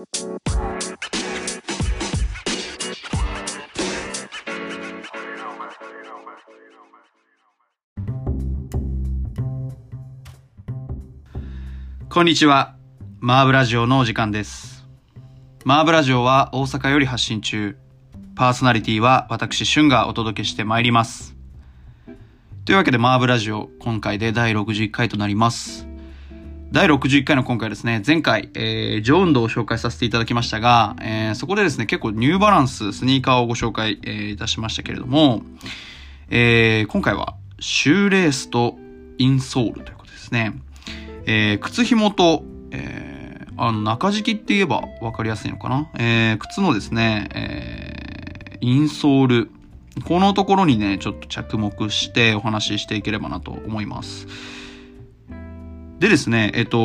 こんにちは。マーブラジオのお時間です。マーブラジオは大阪より発信中。パーソナリティは私、シュンがお届けしてまいります。というわけで、マーブラジオ、今回で第61回となります。第61回の今回ですね、前回、えー、ジョーンドを紹介させていただきましたが、えー、そこでですね、結構ニューバランス、スニーカーをご紹介、えーいたしましたけれども、えー、今回は、シューレースとインソールということですね。えー、靴紐と、えー、あの、中敷きって言えば分かりやすいのかな？えー、靴のですね、えー、インソール。このところにね、ちょっと着目してお話ししていければなと思います。でですね、えっと、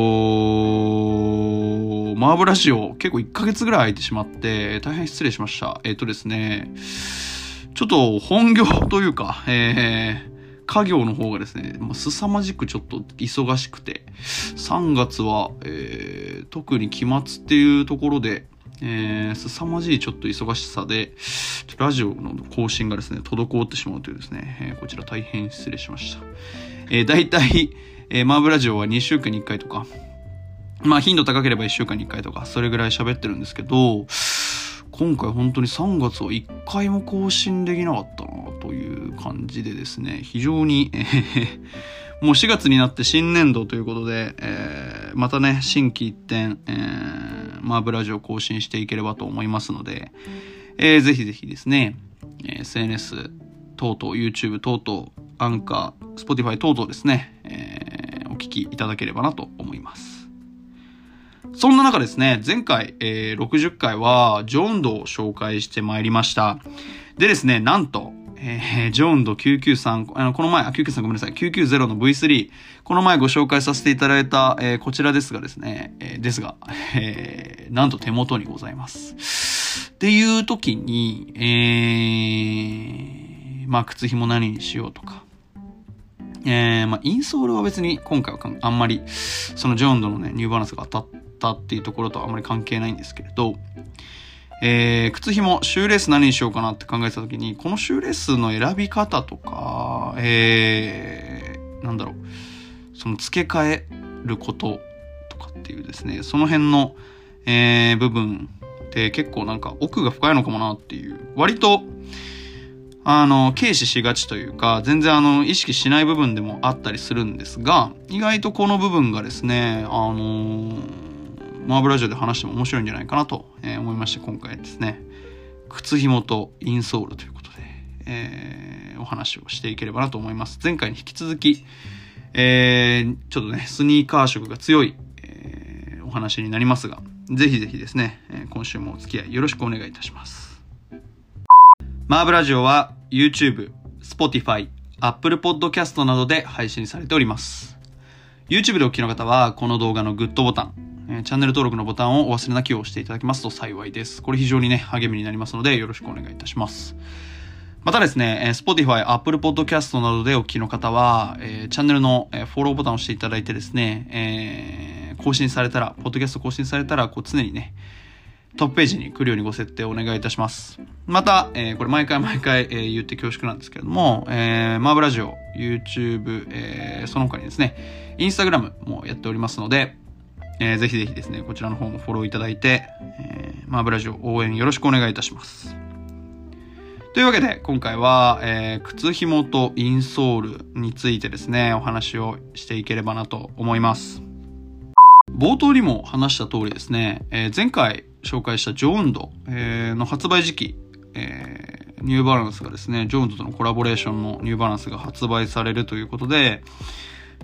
マーブラジオ結構1ヶ月ぐらい空いてしまって、大変失礼しました。えっとですね、ちょっと本業というか、えー、家業の方がですね、まあ、凄まじくちょっと忙しくて、3月は、えー、特に期末っていうところで、えー、凄まじいちょっと忙しさで、ラジオの更新がですね、滞ってしまうというですね、えーこちら大変失礼しました。えー、大体、えー、マーブラジオは2週間に1回とか、まあ頻度高ければ1週間に1回とか、それぐらい喋ってるんですけど、今回本当に3月は1回も更新できなかったなという感じでですね、非常に、えーもう4月になって新年度ということで、えーまたね、新規一点、えーマーブラジオ更新していければと思いますので、えーぜひぜひですね、え SNS 等々、YouTube 等々、アンカー、Spotify 等々ですね、えーお聞きいただければなと思います。そんな中ですね、前回、えー60回は、ジョーンドを紹介してまいりました。でですね、なんと、えージョーンド993、あの、この前、あ、993ごめんなさい、990の V3、この前ご紹介させていただいた、えーこちらですがですね、えーですが、えーなんと手元にございます。っていう時に、えーまあ、靴紐何にしようとか、えーまあ、インソールは別に今回はあんまり、そのジョンドのね、ニューバランスが当たったっていうところとはあんまり関係ないんですけれど、えー、靴紐、シューレース何にしようかなって考えたときに、このシューレースの選び方とか、えー、なんだろう、その付け替えることとかっていうですね、その辺の、えー、部分って結構なんか奥が深いのかもなっていう、割と、あの、軽視しがちというか、全然あの、意識しない部分でもあったりするんですが、意外とこの部分がですね、あのーマーブラジオで話しても面白いんじゃないかなと、思いまして、今回ですね、靴紐とインソールということで、えーお話をしていければなと思います。前回に引き続き、えーちょっとね、スニーカー色が強い、えーお話になりますが、ぜひぜひですね、今週もお付き合いよろしくお願いいたします。マーブラジオは YouTube、Spotify、Apple Podcast などで配信されております。YouTube でお聞きの方は、この動画のグッドボタン、チャンネル登録のボタンをお忘れなきを押していただきますと幸いです。これ非常にね、励みになりますので、よろしくお願いいたします。またですね、Spotify、Apple Podcast などでお聞きの方は、チャンネルの、フォローボタンを押していただいてですね、更新されたら、ポッドキャスト更新されたら、こう常にね、トップページに来るようにご設定をお願いいたします。また、えーこれ毎回毎回、えー言って恐縮なんですけれども、えーマーブラジオ、YouTube、えーその他にですね、インスタグラムもやっておりますので、えーぜひぜひですね、こちらの方もフォローいただいて、えーマーブラジオ応援よろしくお願いいたします。というわけで、今回は、えー靴紐とインソールについてですね、お話をしていければなと思います。冒頭にも話した通りですね、えー前回紹介したジョーンド、えーの発売時期、えーニューバランスがですね、ジョーンドとのコラボレーションのニューバランスが発売されるということで、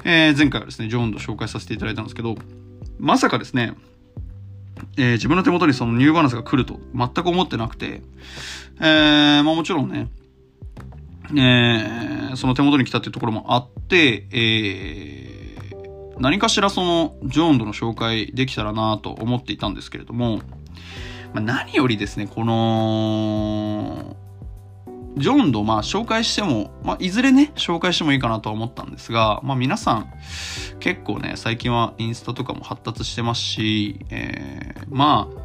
えー前回はですね、ジョーンド紹介させていただいたんですけど、まさかですね、えー自分の手元にそのニューバランスが来ると全く思ってなくて、えーまあもちろんね、えーその手元に来たっていうところもあって、えー何かしらそのジョーンドの紹介できたらなと思っていたんですけれども、まあ、何よりですね、この、ジョーンド、まあ紹介しても、まあいずれね、紹介してもいいかなとは思ったんですが、まあ皆さん結構ね、最近はインスタとかも発達してますし、えーまあ、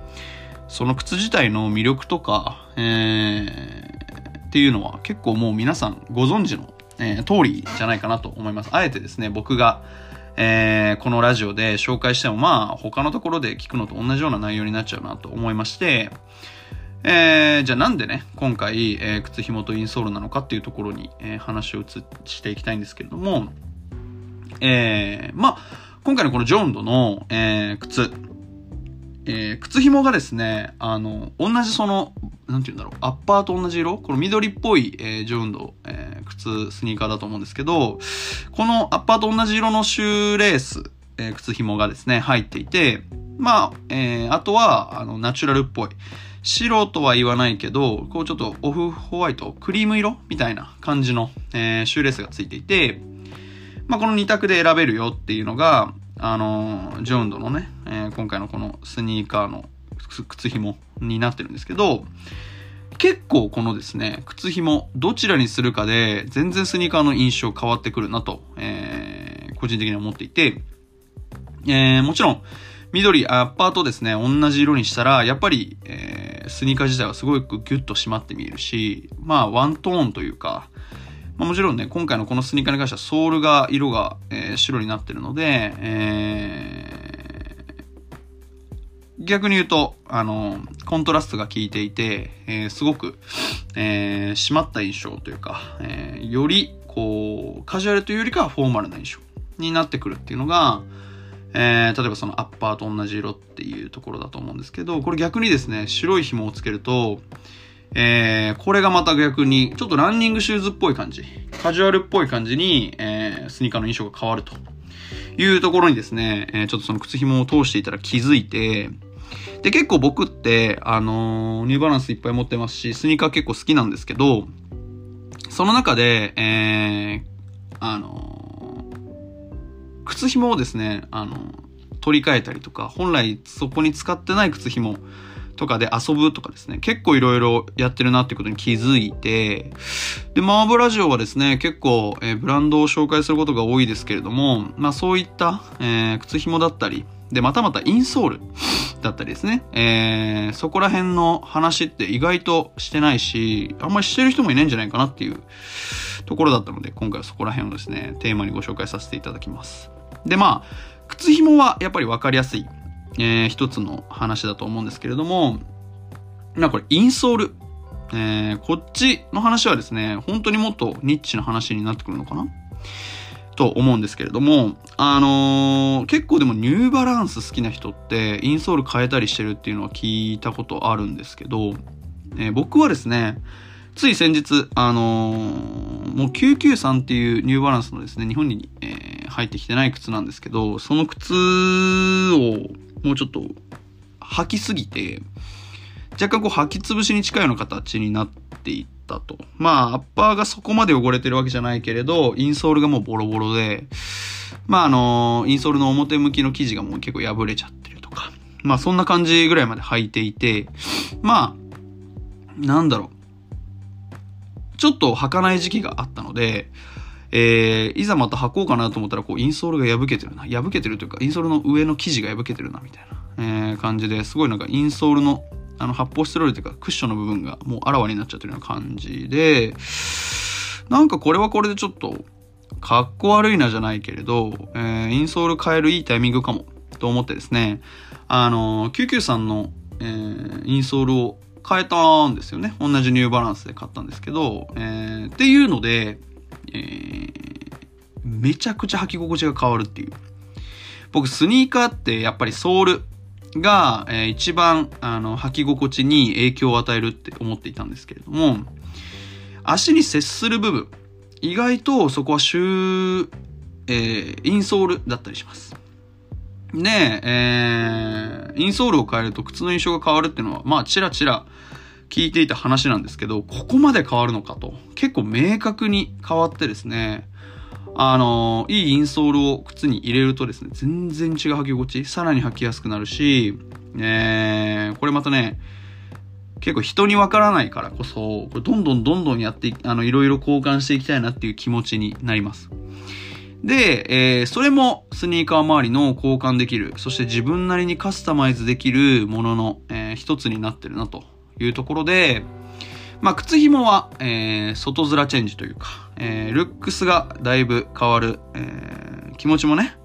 その靴自体の魅力とか、えー、っていうのは結構もう皆さんご存知の、えー、通りじゃないかなと思います。あえてですね、僕が、えー、このラジオで紹介してもまあ他のところで聞くのと同じような内容になっちゃうなと思いまして、えー、じゃあなんでね、今回、えー、靴紐とインソールなのかっていうところに、えー、話を移していきたいんですけれども、えー、まあ、今回のこのジョンドの、えー、靴、えー、靴紐がですね、あの、同じその、なんて言うんだろう、アッパーと同じ色？この緑っぽい、えー、ジョンド、えー、靴、スニーカーだと思うんですけど、このアッパーと同じ色のシューレース、えー、靴紐がですね、入っていて、まあ、えー、あとは、あの、ナチュラルっぽい。白とは言わないけど、こうちょっとオフホワイト、クリーム色みたいな感じの、えー、シューレースがついていて、まあ、この2択で選べるよっていうのが、あの、ジョンドのね、えー、今回のこのスニーカーの靴紐になってるんですけど、結構このですね、靴紐、どちらにするかで、全然スニーカーの印象変わってくるなと、えー、個人的に思っていて、えー、もちろん、緑、アッパーとですね、同じ色にしたら、やっぱり、えー、スニーカー自体はすごくギュッと締まって見えるし、まあ、ワントーンというか、まあ、もちろんね、今回のこのスニーカーに関してはソールが、色が、えー、白になってるので、えー、逆に言うと、あの、コントラストが効いていて、えー、すごく、えー、締まった印象というか、え、より、こう、カジュアルというよりかはフォーマルな印象になってくるっていうのが、えー、例えばそのアッパーと同じ色っていうところだと思うんですけど、これ逆にですね、白い紐をつけると、えー、これがまた逆に、ちょっとランニングシューズっぽい感じ、カジュアルっぽい感じに、えー、スニーカーの印象が変わると。いうところにですね、えー、ちょっとその靴紐を通していたら気づいて、で、結構僕って、あのー、ニューバランスいっぱい持ってますし、スニーカー結構好きなんですけど、その中で、え、あの、靴紐をですね、あの、取り替えたりとか、本来そこに使ってない靴紐とかで遊ぶとかですね、結構いろいろやってるなってことに気づいて、で、マーブラジオはですね、結構、えー、ブランドを紹介することが多いですけれども、まあそういった、えー、靴紐だったり、で、またまたインソール だったりですね、えー、そこら辺の話って意外としてないし、あんまりしてる人もいないんじゃないかなっていうところだったので、今回はそこら辺をですね、テーマにご紹介させていただきます。で、まあ、靴紐はやっぱりわかりやすい。えー、一つの話だと思うんですけれども、なこれインソール。えー、こっちの話はですね、本当にもっとニッチな話になってくるのかな？と思うんですけれども、あのー、結構でもニューバランス好きな人ってインソール変えたりしてるっていうのは聞いたことあるんですけど、えー、僕はですね、つい先日、あのー、もう993っていうニューバランスのですね、日本に、えー、入ってきてない靴なんですけど、その靴をもうちょっと履きすぎて、若干こう履き潰しに近いような形になっていったと。まあ、アッパーがそこまで汚れてるわけじゃないけれど、インソールがもうボロボロで、まああの、インソールの表向きの生地がもう結構破れちゃってるとか。まあそんな感じぐらいまで履いていて、まあ、なんだろう。ちょっと履かない時期があったので、えー、いざまた履こうかなと思ったら、こう、インソールが破けてるな。破けてるというか、インソールの上の生地が破けてるな、みたいな、えー、感じですごいなんかインソールの、あの、発泡スチロールというか、クッションの部分がもうあらわになっちゃってるような感じで、なんかこれはこれでちょっと、かっこ悪いなじゃないけれど、えー、インソール変えるいいタイミングかも、と思ってですね、あの、993の、えー、インソールを変えたんですよね。同じニューバランスで買ったんですけど、えー、っていうので、えー、めちゃくちゃ履き心地が変わるっていう。僕、スニーカーってやっぱりソールが、えー、一番、あの、履き心地に影響を与えるって思っていたんですけれども、足に接する部分、意外とそこはシュー、えー、インソールだったりします。で、えー、インソールを変えると靴の印象が変わるっていうのは、まあ、ちらちら、聞いていた話なんですけど、ここまで変わるのかと。結構明確に変わってですね、あのいいインソールを靴に入れるとですね、全然違う履き心地、さらに履きやすくなるし、えー、これまたね、結構人にわからないからこそ、これどんどんどんどんやってあの、いろいろ交換していきたいなっていう気持ちになります。で、えー、それもスニーカー周りの交換できる、そして自分なりにカスタマイズできるものの、えー、一つになってるなというところで、まあ、靴紐は、えー、外面チェンジというか、えー、ルックスがだいぶ変わる、えー、気持ちもね、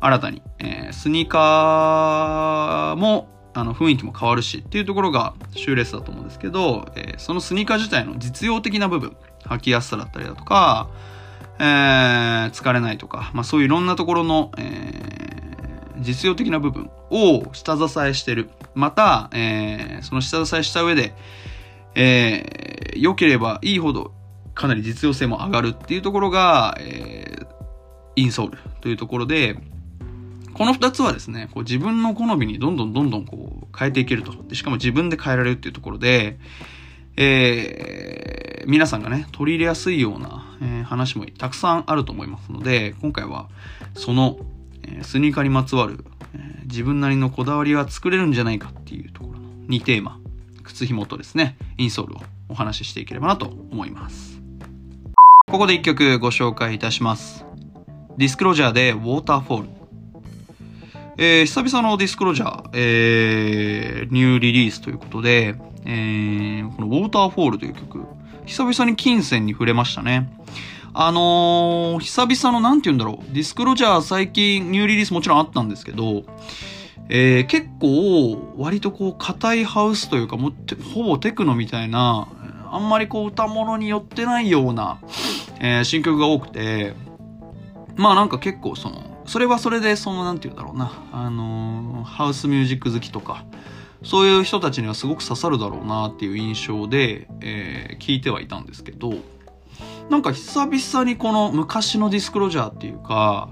新たに、えー、スニーカーも、あの、雰囲気も変わるしっていうところがシューレースだと思うんですけど、えー、そのスニーカー自体の実用的な部分、履きやすさだったりだとか、えー、疲れないとか、まあそういういろんなところの、えー、実用的な部分を下支えしてる。また、えー、その下支えした上で、えー、良ければいいほどかなり実用性も上がるっていうところが、えー、インソールというところで、この二つはですね、こう自分の好みにどんどんどんどんこう変えていけると。でしかも自分で変えられるっていうところで、えー、皆さんがね、取り入れやすいような、えー、話もたくさんあると思いますので、今回はその、えー、スニーカーにまつわる、え、自分なりのこだわりは作れるんじゃないかっていうところの2テーマ、靴紐とですね、インソールをお話ししていければなと思います。ここで1曲ご紹介いたします。ディスクロージャーでウォーターフォール。えー、久々のディスクロージャー、えー、ニューリリースということで、えー、このウォーターフォールという曲、久々に金銭に触れましたね。あのー、久々のなんて言うんだろう、ディスクロジャー最近ニューリリースもちろんあったんですけど、えー、結構、割とこう、硬いハウスというか、もほぼテクノみたいな、あんまりこう、歌物に寄ってないような、えー、新曲が多くて、まあなんか結構その、それはそれで、その、なんて言うんだろうな、あの、ハウスミュージック好きとか、そういう人たちにはすごく刺さるだろうなっていう印象で、えー、聞いてはいたんですけど、なんか久々にこの昔のディスクロージャーっていうか、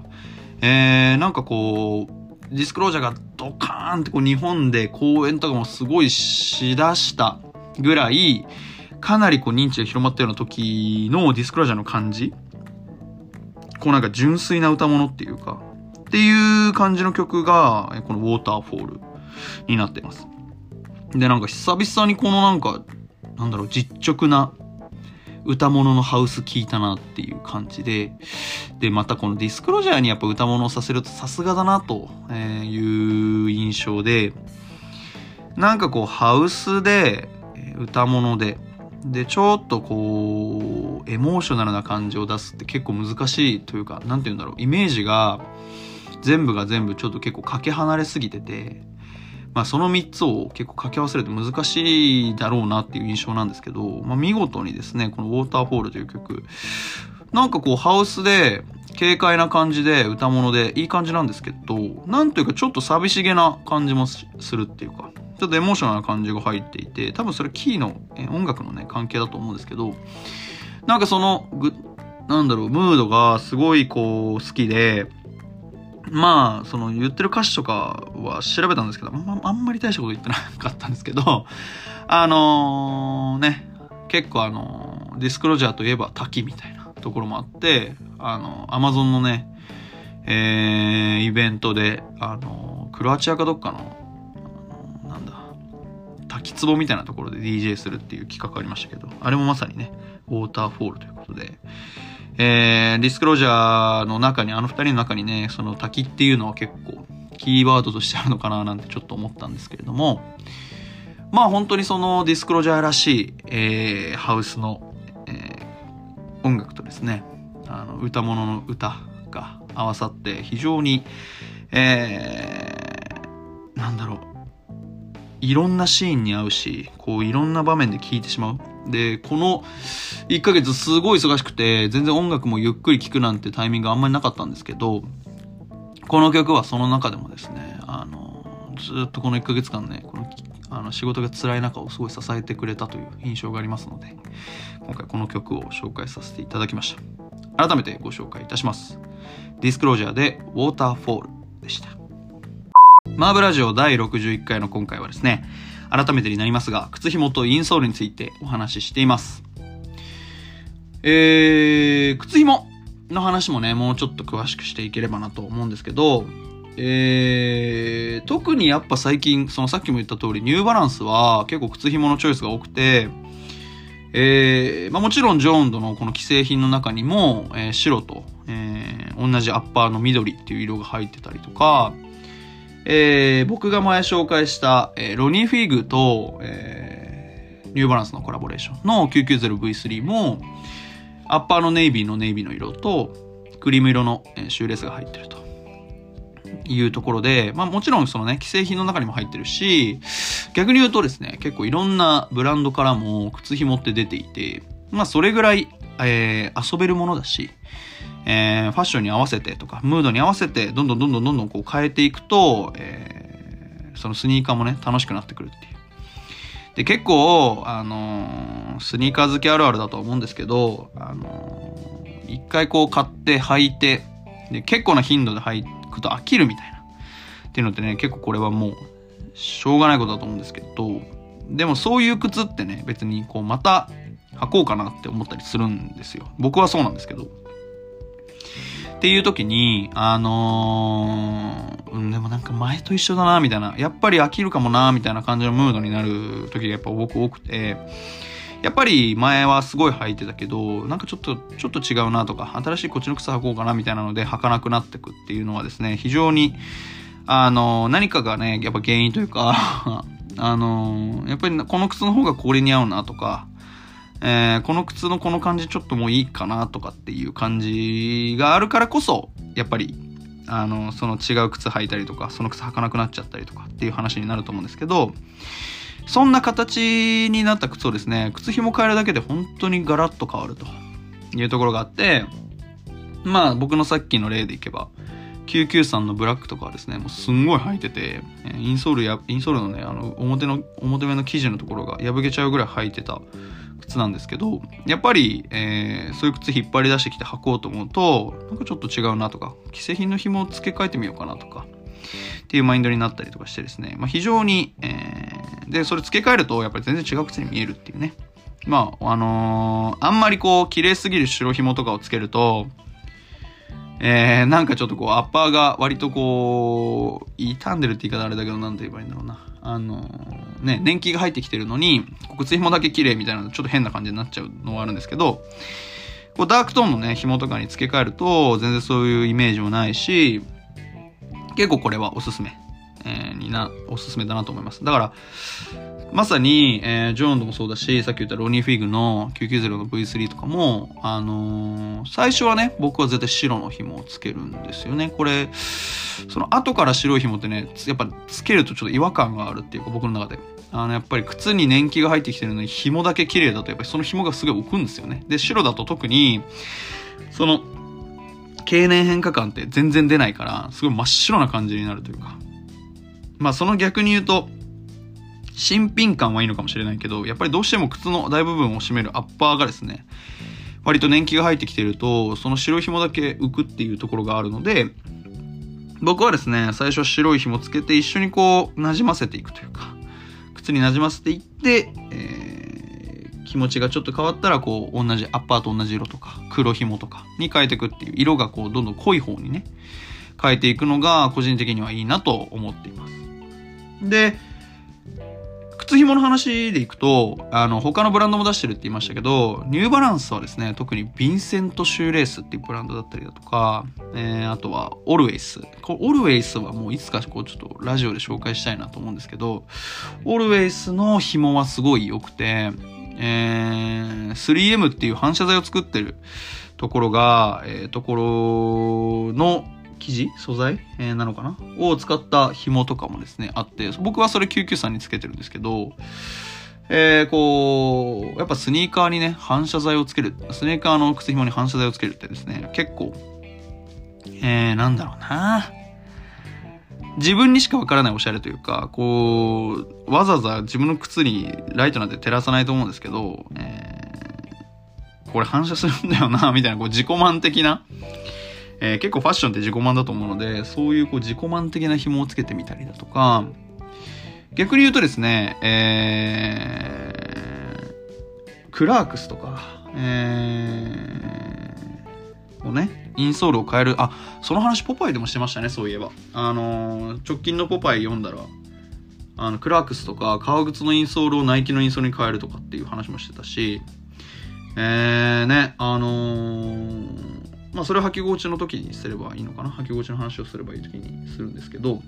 えー、なんかこう、ディスクロージャーがドカーンってこう日本で公演とかもすごいしだしたぐらい、かなりこう認知が広まったような時のディスクロージャーの感じこうなんか純粋な歌物っていうか、っていう感じの曲が、このウォーターフォールになっています。で、なんか久々にこのなんか、なんだろう、実直な歌物のハウス聞いたなっていう感じで、で、またこのディスクロジャーにやっぱ歌物をさせるとさすがだなという印象で、なんかこうハウスで歌物で、で、ちょっとこう、エモーショナルな感じを出すって結構難しいというか、なんて言うんだろう、イメージが、全部が全部ちょっと結構かけ離れすぎてて、まあその3つを結構掛け合わせると難しいだろうなっていう印象なんですけど、まあ見事にですね、このウォーターフォールという曲、なんかこうハウスで軽快な感じで歌物でいい感じなんですけど、なんというかちょっと寂しげな感じもするっていうか、ちょっとエモーショナルな感じが入っていて、多分それキーの音楽のね、関係だと思うんですけど、なんかその、ぐ、なんだろう、ムードがすごいこう好きで、まあ、その言ってる歌詞とかは調べたんですけど、まあ、あんまり大したこと言ってなかったんですけど、あのー、ね、結構あのー、ディスクロジャーといえば滝みたいなところもあって、あのー、アマゾンのね、えー、イベントで、あのクロアチアかどっかの、あのなんだ、滝壺みたいなところで DJ するっていう企画ありましたけど、あれもまさにね、ウォーターフォールということで、えー、ディスクロージャーの中に、あの二人の中にね、その滝っていうのは結構キーワードとしてあるのかななんてちょっと思ったんですけれども、まあ本当にそのディスクロージャーらしい、えー、ハウスの、えー、音楽とですね、あの、歌物の歌が合わさって非常に、えー、なんだろう、いろんなシーンに合うし、こういろんな場面で聴いてしまう。で、この1ヶ月すごい忙しくて、全然音楽もゆっくり聴くなんてタイミングあんまりなかったんですけど、この曲はその中でもですね、あの、ずっとこの1ヶ月間ね、このあの仕事が辛い中をすごい支えてくれたという印象がありますので、今回この曲を紹介させていただきました。改めてご紹介いたします。ディスクロージャーでウォーターフォールでした。マーブラジオ第61回の今回はですね、改めてになりますが、靴紐とインソールについてお話ししています。えー、靴紐の話もね、もうちょっと詳しくしていければなと思うんですけど、えー、特にやっぱ最近、そのさっきも言った通り、ニューバランスは結構靴紐のチョイスが多くて、えー、まあもちろんジョーンドのこの既製品の中にも、えー、白と、えー、同じアッパーの緑っていう色が入ってたりとか、えー、僕が前紹介した、えーロニー・フィーグと、えーニューバランスのコラボレーションの 990V3 も、アッパーのネイビーのネイビーの色と、クリーム色の、えシューレースが入ってると。いうところで、まあもちろんそのね、既製品の中にも入ってるし、逆に言うとですね、結構いろんなブランドからも靴紐って出ていて、まあそれぐらい、えー遊べるものだし、えーファッションに合わせてとか、ムードに合わせて、どんどんどんどんどんどんこう変えていくと、えーそのスニーカーもね、楽しくなってくるっていう。で、結構、あのースニーカー好きあるあるだと思うんですけど、あのー一回こう買って履いて、で、結構な頻度で履くと飽きるみたいな。っていうのってね、結構これはもう、しょうがないことだと思うんですけど、でもそういう靴ってね、別にこうまた履こうかなって思ったりするんですよ。僕はそうなんですけど。っていう時に、あのーうん、でもなんか前と一緒だな、みたいな。やっぱり飽きるかもな、みたいな感じのムードになる時がやっぱ僕多くて、やっぱり前はすごい履いてたけど、なんかちょっと、ちょっと違うなとか、新しいこっちの靴履こうかな、みたいなので履かなくなってくっていうのはですね、非常に、あの何かがね、やっぱ原因というか、あのやっぱりこの靴の方がこれに合うなとか、えーこの靴のこの感じちょっともういいかなとかっていう感じがあるからこそ、やっぱり、あの、その違う靴履いたりとか、その靴履かなくなっちゃったりとかっていう話になると思うんですけど、そんな形になった靴をですね、靴紐変えるだけで本当にガラッと変わるというところがあって、まあ僕のさっきの例でいけば、993のブラックとかはですね、もうすんごい履いてて、インソールや、インソールのね、あの、表の、表目の生地のところが破けちゃうぐらい履いてた靴なんですけど、やっぱり、えーそういう靴引っ張り出してきて履こうと思うと、なんかちょっと違うなとか、既製品の紐を付け替えてみようかなとか、っていうマインドになったりとかしてですね、まあ非常に、えーで、それ付け替えると、やっぱり全然違う靴に見えるっていうね。まあ、あのーあんまりこう、綺麗すぎる白紐とかをつけると、えー、なんかちょっとこう、アッパーが割とこう、傷んでるって言い方あれだけど、なんて言えばいいんだろうな。あのね、年季が入ってきてるのに、靴紐だけ綺麗みたいなちょっと変な感じになっちゃうのはあるんですけど、こうダークトーンのね、紐とかに付け替えると、全然そういうイメージもないし、結構これはおすすめ、えーにな、おすすめだなと思います。だから、まさに、えージョーンドもそうだし、さっき言ったロニー・フィグの990の V3 とかも、あのー最初はね、僕は絶対白の紐をつけるんですよね。これ、その後から白い紐ってね、やっぱつけるとちょっと違和感があるっていうか、僕の中で。あの、やっぱり靴に年季が入ってきてるのに紐だけ綺麗だと、やっぱりその紐がすごい浮くんですよね。で、白だと特に、その、経年変化感って全然出ないから、すごい真っ白な感じになるというか。まあその逆に言うと、新品感はいいのかもしれないけど、やっぱりどうしても靴の大部分を占めるアッパーがですね、割と年季が入ってきてると、その白い紐だけ浮くっていうところがあるので、僕はですね、最初は白い紐つけて一緒にこう、馴染ませていくというか、靴に馴染ませていって、えー気持ちがちょっと変わったら、こう、同じ、アッパーと同じ色とか、黒紐とかに変えていくっていう、色がこう、どんどん濃い方にね、変えていくのが、個人的にはいいなと思っています。で、靴紐の話でいくと、あの、他のブランドも出してるって言いましたけど、ニューバランスはですね、特にヴィンセント・シューレースっていうブランドだったりだとか、えー、あとは、オルウェイス。こオルウェイスはもういつかこう、ちょっとラジオで紹介したいなと思うんですけど、オルウェイスの紐はすごい良くて、えー、3M っていう反射材を作ってるところが、えー、ところの生地素材、えーなのかな？を使った紐とかもですね、あって、僕はそれ993につけてるんですけど、えー、こう、やっぱスニーカーにね、反射材をつける、スニーカーの靴紐に反射材をつけるってですね、結構、えー、なんだろうな。自分にしかわからないおしゃれというか、こう、わざわざ自分の靴にライトなんて照らさないと思うんですけど、えー、これ反射するんだよな、みたいな、こう自己満的な、えー結構ファッションって自己満だと思うので、そういうこう自己満的な紐をつけてみたりだとか、逆に言うとですね、えー、クラークスとか、えー、をね、インソールを変える、あ、その話ポパイでもしてましたね、そういえば。あのー直近のポパイ読んだら、あの、クラークスとか、革靴のインソールをナイキのインソールに変えるとかっていう話もしてたし、えー、ね、あのーまあそれを履き心地の時にすればいいのかな。履き心地の話をすればいい時にするんですけど、ま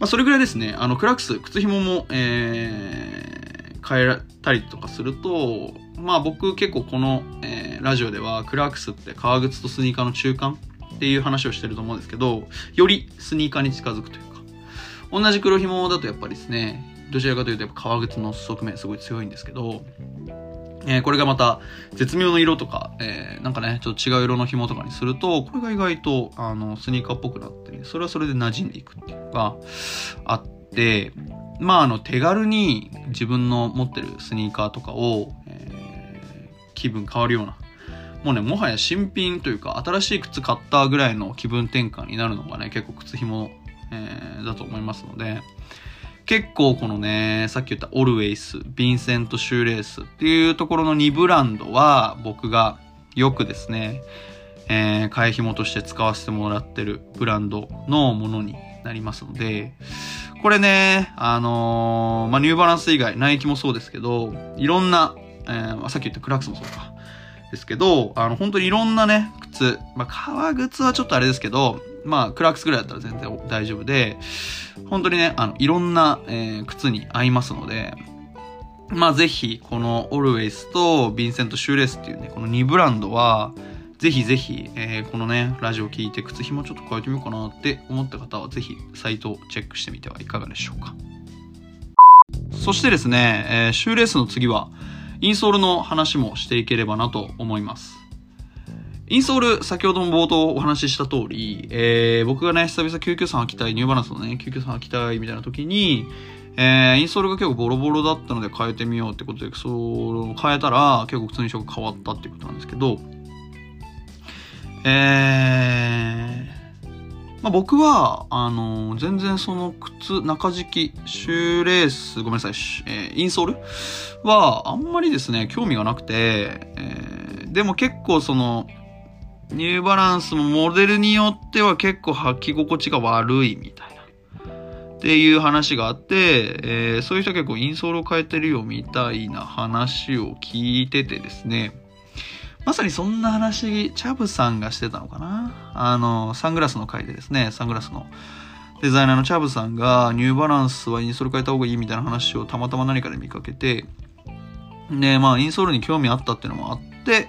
あ、それぐらいですね、あの、クラックス、靴紐も、えー、変えたりとかすると、まあ僕結構この、えー、ラジオではクラックスって革靴とスニーカーの中間っていう話をしてると思うんですけど、よりスニーカーに近づくというか、同じ黒紐だとやっぱりですね、どちらかというとやっぱ革靴の側面すごい強いんですけど、えー、これがまた絶妙の色とか、えー、なんかね、ちょっと違う色の紐とかにすると、これが意外とあのスニーカーっぽくなってね、それはそれで馴染んでいくっていうのがあって、まああの手軽に自分の持ってるスニーカーとかを、えー、気分変わるような、もうね、もはや新品というか新しい靴買ったぐらいの気分転換になるのがね、結構靴紐、えー、だと思いますので、結構このね、さっき言ったオルウェイス、ヴィンセント・シューレースっていうところの2ブランドは僕がよくですね、えー、替え紐として使わせてもらってるブランドのものになりますので、これね、あのー、まあ、ニューバランス以外、ナイキもそうですけど、いろんな、えー、さっき言ったクラックスもそうか。ですけど、あの、本当にいろんなね、靴、まあ、革靴はちょっとあれですけど、まあ、クラックスぐらいだったら全然大丈夫で、本当にね、あの、いろんな、えー、靴に合いますので、まあぜひ、このオルウェイスとヴィンセント・シューレースっていうね、この2ブランドは、ぜひぜひ、えー、このね、ラジオ聞いて靴紐ちょっと変えてみようかなって思った方は、ぜひサイトをチェックしてみてはいかがでしょうか。そしてですね、えー、シューレースの次は、インソールの話もしていければなと思います。インソール、先ほども冒頭お話しした通り、えー、僕がね、久々993履きたい、ニューバランスのね、993履きたいみたいな時に、えー、インソールが結構ボロボロだったので変えてみようってことで、そう、変えたら結構靴の印象が変わったっていうことなんですけど、えー、まあ、僕は、あのー、全然その靴、中敷き、シューレース、ごめんなさい、えー、インソールはあんまりですね、興味がなくて、えー、でも結構その、ニューバランスもモデルによっては結構履き心地が悪いみたいな。っていう話があって、えー、そういう人は結構インソールを変えてるよみたいな話を聞いててですね。まさにそんな話、チャブさんがしてたのかなあの、サングラスの回でですね、サングラスのデザイナーのチャブさんがニューバランスはインソール変えた方がいいみたいな話をたまたま何かで見かけて、で、まあインソールに興味あったっていうのもあって、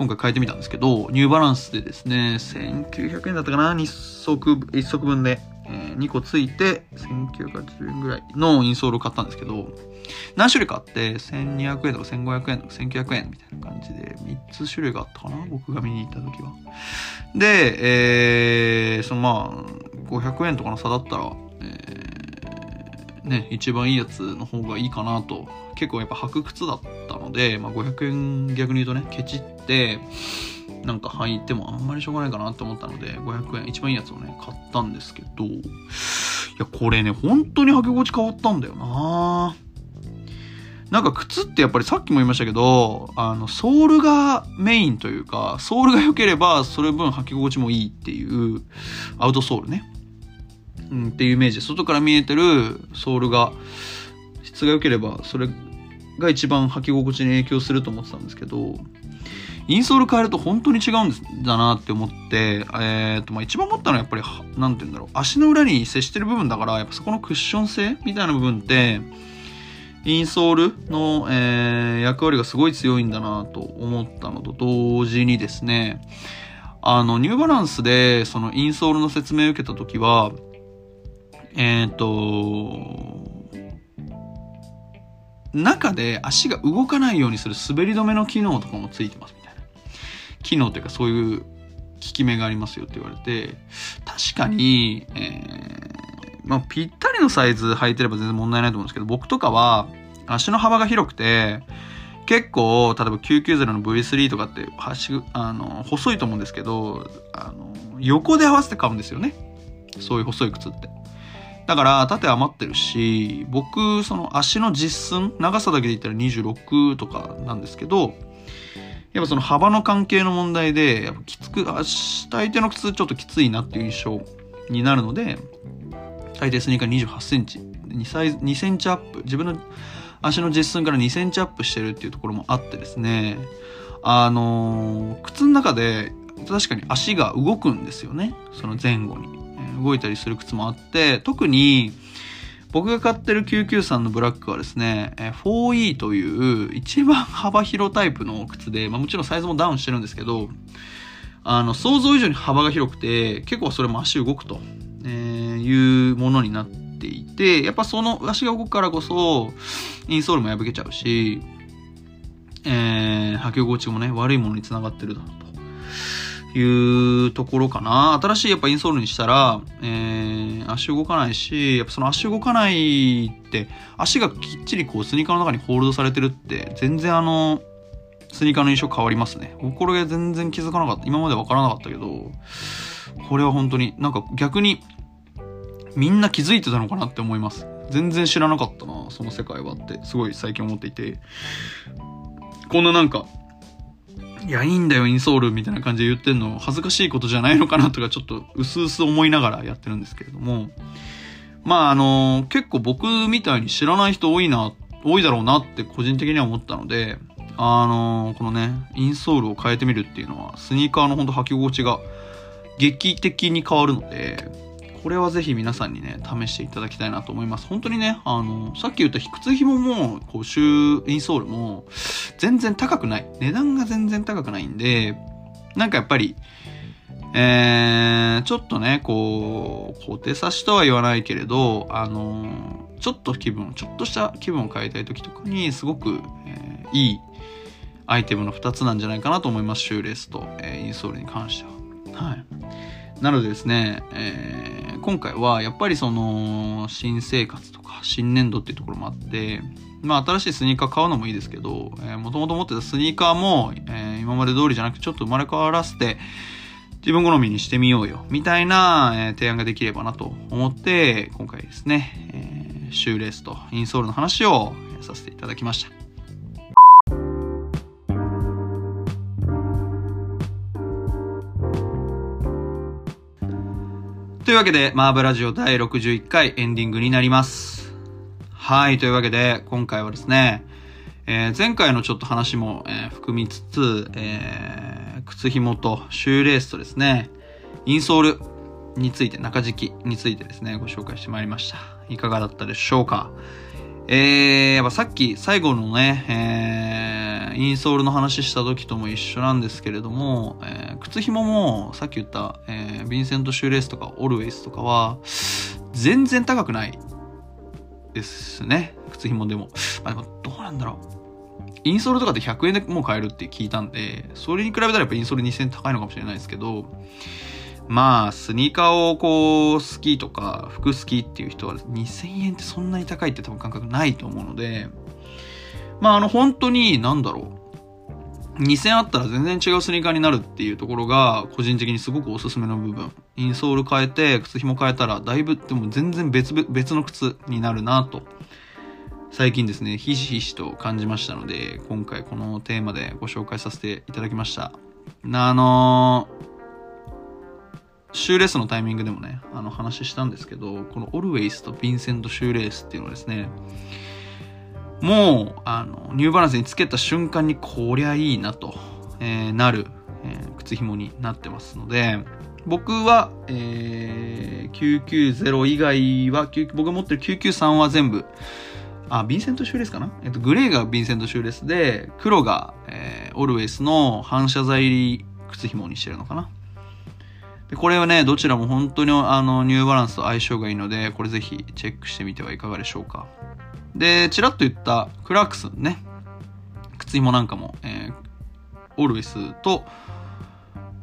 今回変えてみたんですけど、ニューバランスでですね、1900円だったかな ?2 足、1足分で、えー、2個ついて、1980円ぐらいのインソールを買ったんですけど、何種類かあって、1200円とか1500円とか1900円みたいな感じで、3つ種類があったかな？僕が見に行った時は。で、えー、そのまあ、500円とかの差だったら、えー、ね、一番いいやつの方がいいかなと結構やっぱ履く靴だったので、まあ、500円逆に言うとね、ケチって、なんか履いてもあんまりしょうがないかなって思ったので、500円、一番いいやつをね、買ったんですけど、いや、これね、本当に履き心地変わったんだよななんか靴ってやっぱりさっきも言いましたけど、あの、ソールがメインというか、ソールが良ければそれ分履き心地もいいっていう、アウトソールね。うん、っていうイメージ、外から見えてるソールが、質が良ければ、それが一番履き心地に影響すると思ってたんですけど、インソール変えると本当に違うんだなって思って、えー、と、まあ、一番思ったのはやっぱり、なんて言うんだろう、足の裏に接してる部分だから、やっぱそこのクッション性みたいな部分って、インソールの、えー、役割がすごい強いんだなと思ったのと同時にですね、あの、ニューバランスで、そのインソールの説明を受けたときは、えっ、ー、と、中で足が動かないようにする滑り止めの機能とかもついてますみたいな。機能というかそういう効き目がありますよって言われて、確かに、えー、まあ、ぴったりのサイズ履いてれば全然問題ないと思うんですけど、僕とかは足の幅が広くて、結構、例えば990の V3 とかって、あの、細いと思うんですけど、あの、横で合わせて買うんですよね。そういう細い靴って。だから縦余ってるし、僕、その足の実寸、長さだけで言ったら26とかなんですけど、やっぱその幅の関係の問題で、やっぱきつく、足、大抵の靴ちょっときついなっていう印象になるので、大抵スニーカー28センチ、2, サイズ2センチアップ、自分の足の実寸から2センチアップしてるっていうところもあってですね、あのー、靴の中で確かに足が動くんですよね。その前後に。動いたりする靴もあって、特に、僕が買ってる993のブラックはですね、4E という一番幅広タイプの靴で、まあもちろんサイズもダウンしてるんですけど、あの、想像以上に幅が広くて、結構それも足動くと、え、いうものになっていて、やっぱその足が動くからこそ、インソールも破けちゃうし、えー、履き心地もね、悪いものにつながってるだろうと。いうところかな。新しいやっぱインソールにしたら、えー、足動かないし、やっぱその足動かないって、足がきっちりこうスニーカーの中にホールドされてるって、全然あの、スニーカーの印象変わりますね。これが全然気づかなかった。今までわからなかったけど、これは本当になんか逆にみんな気づいてたのかなって思います。全然知らなかったな、その世界はって、すごい最近思っていて。こんななんか、いや、いいんだよ、インソールみたいな感じで言ってんの、恥ずかしいことじゃないのかなとか、ちょっと、うすうす思いながらやってるんですけれども、まあ、あの、結構僕みたいに知らない人多いな、多いだろうなって個人的には思ったので、あの、このね、インソールを変えてみるっていうのは、スニーカーのほんと履き心地が劇的に変わるので、これはぜひ皆さんにね、試していただきたいなと思います。本当にね、あの、さっき言った靴紐も、こう、シュー、インソールも、全然高くない。値段が全然高くないんで、なんかやっぱり、えー、ちょっとね、こう、小手差しとは言わないけれど、あのちょっと気分、ちょっとした気分を変えたい時とかに、すごく、えー、いいアイテムの2つなんじゃないかなと思います。シューレースと、えー、インソールに関しては。はい。なのでですね、えー、今回はやっぱりその新生活とか新年度っていうところもあって、まあ新しいスニーカー買うのもいいですけど、えー、もともと持ってたスニーカーも、えー、今まで通りじゃなくてちょっと生まれ変わらせて自分好みにしてみようよ、みたいな、えー、提案ができればなと思って、今回ですね、えー、シューレースとインソールの話をさせていただきました。というわけで、マーブラジオ第61回エンディングになります。はい、というわけで、今回はですね、えー、前回のちょっと話も、えー、含みつつ、えー、靴紐とシューレースとですね、インソールについて、中敷きについてですね、ご紹介してまいりました。いかがだったでしょうか？えー、やっぱさっき最後のね、えー、インソールの話した時とも一緒なんですけれども、えー、靴紐もさっき言った、えー、ヴィンセント・シューレースとかオルウェイスとかは全然高くないですね。靴紐でも。あでもどうなんだろう。インソールとかって100円でもう買えるって聞いたんで、それに比べたらやっぱインソール2000円高いのかもしれないですけど、まあ、スニーカーをこう、好きとか、服好きっていう人は2000円ってそんなに高いって多分感覚ないと思うので、まあ、あの、本当に、なんだろう。2000あったら全然違うスニーカーになるっていうところが、個人的にすごくおすすめの部分。インソール変えて、靴紐変えたら、だいぶ、でも全然別、別の靴になるなと。最近ですね、ひしひしと感じましたので、今回このテーマでご紹介させていただきました。あのーシューレースのタイミングでもね、あの話したんですけど、このオルウェイスとヴィンセント・シューレースっていうのはですね、もう、あの、ニューバランスにつけた瞬間にこりゃいいなと、えー、なる、えー、靴紐になってますので、僕は、えー、990以外は、僕が持ってる993は全部、あ、ヴィンセント・シューレースかな？えっと、グレーがヴィンセント・シューレースで、黒が、えー、オルウェイスの反射材靴紐にしてるのかな？でこれはね、どちらも本当にあの、ニューバランスと相性がいいので、これぜひチェックしてみてはいかがでしょうか。で、ちらっと言ったクラークスね、靴紐なんかも、えー、オールウェスと、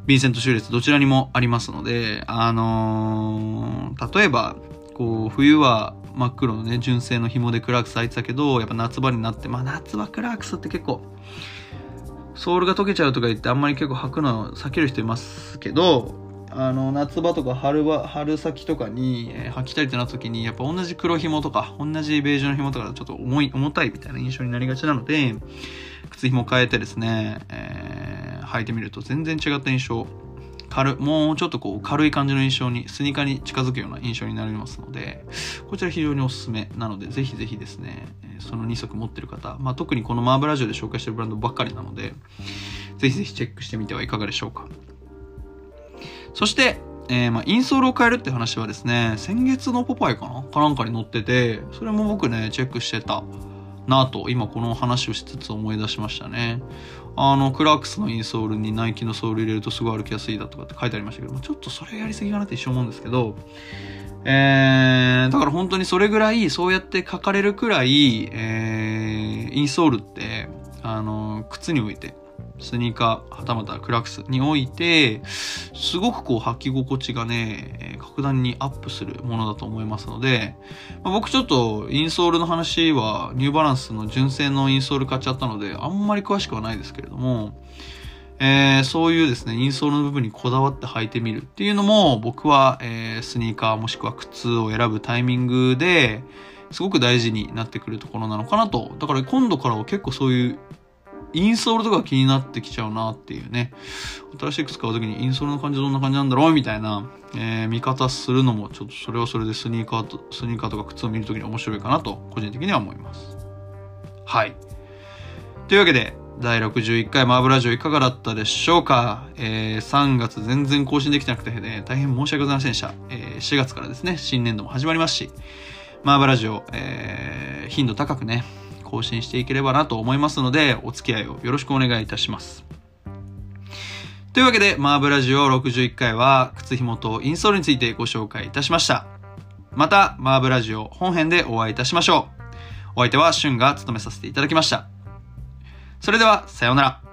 ヴィンセント・シューレスどちらにもありますので、あのー、例えば、こう、冬は真っ黒のね、純正の紐でクラークス履いてたけど、やっぱ夏場になって、まあ夏はクラークスって結構、ソールが溶けちゃうとか言ってあんまり結構履くの避ける人いますけど、あの夏場とか春場春先とかに、えー、履きたいってなった時にやっぱ同じ黒紐とか同じベージュの紐とかちょっと重い重たいみたいな印象になりがちなので靴紐変えてですね、えー、履いてみると全然違った印象。軽もうちょっとこう軽い感じの印象にスニーカーに近づくような印象になりますのでこちら非常におすすめなのでぜひぜひですねその2足持ってる方、まあ、特にこのマーブラジオで紹介してるブランドばっかりなのでぜひぜひチェックしてみてはいかがでしょうか。そして、えー、まあ、インソールを変えるって話はですね、先月のポパイかな？かなんかに載ってて、それも僕ね、チェックしてたなと、今この話をしつつ思い出しましたね。あの、クラークスのインソールにナイキのソール入れるとすごい歩きやすいだとかって書いてありましたけども、ちょっとそれやりすぎかなって一瞬思うんですけど、えー、だから本当にそれぐらい、そうやって書かれるくらい、えー、インソールって、あの、靴において、スニーカー、はたまたクラックスにおいて、すごくこう履き心地がね、格段にアップするものだと思いますので、まあ、僕ちょっとインソールの話はニューバランスの純正のインソール買っちゃったので、あんまり詳しくはないですけれども、えー、そういうですね、インソールの部分にこだわって履いてみるっていうのも、僕は、えー、スニーカーもしくは靴を選ぶタイミングで、すごく大事になってくるところなのかなと。だから今度からは結構そういうインソールとか気になってきちゃうなっていうね。新しい靴買うときにインソールの感じどんな感じなんだろうみたいな、えー、見方するのもちょっとそれはそれでスニーカーと、スニーカーとか靴を見るときに面白いかなと、個人的には思います。はい。というわけで、第61回マーブラジオいかがだったでしょうか、えー、3月全然更新できてなくて、ね、大変申し訳ございませんでした。えー、4月からですね、新年度も始まりますし、マーブラジオ、えー、頻度高くね、更新していければなと思いますので、お付き合いをよろしくお願いいたします。というわけで、マーブラジオ61回は、靴紐とインソールについてご紹介いたしました。また、マーブラジオ本編でお会いいたしましょう。お相手は、シュンが務めさせていただきました。それでは、さようなら。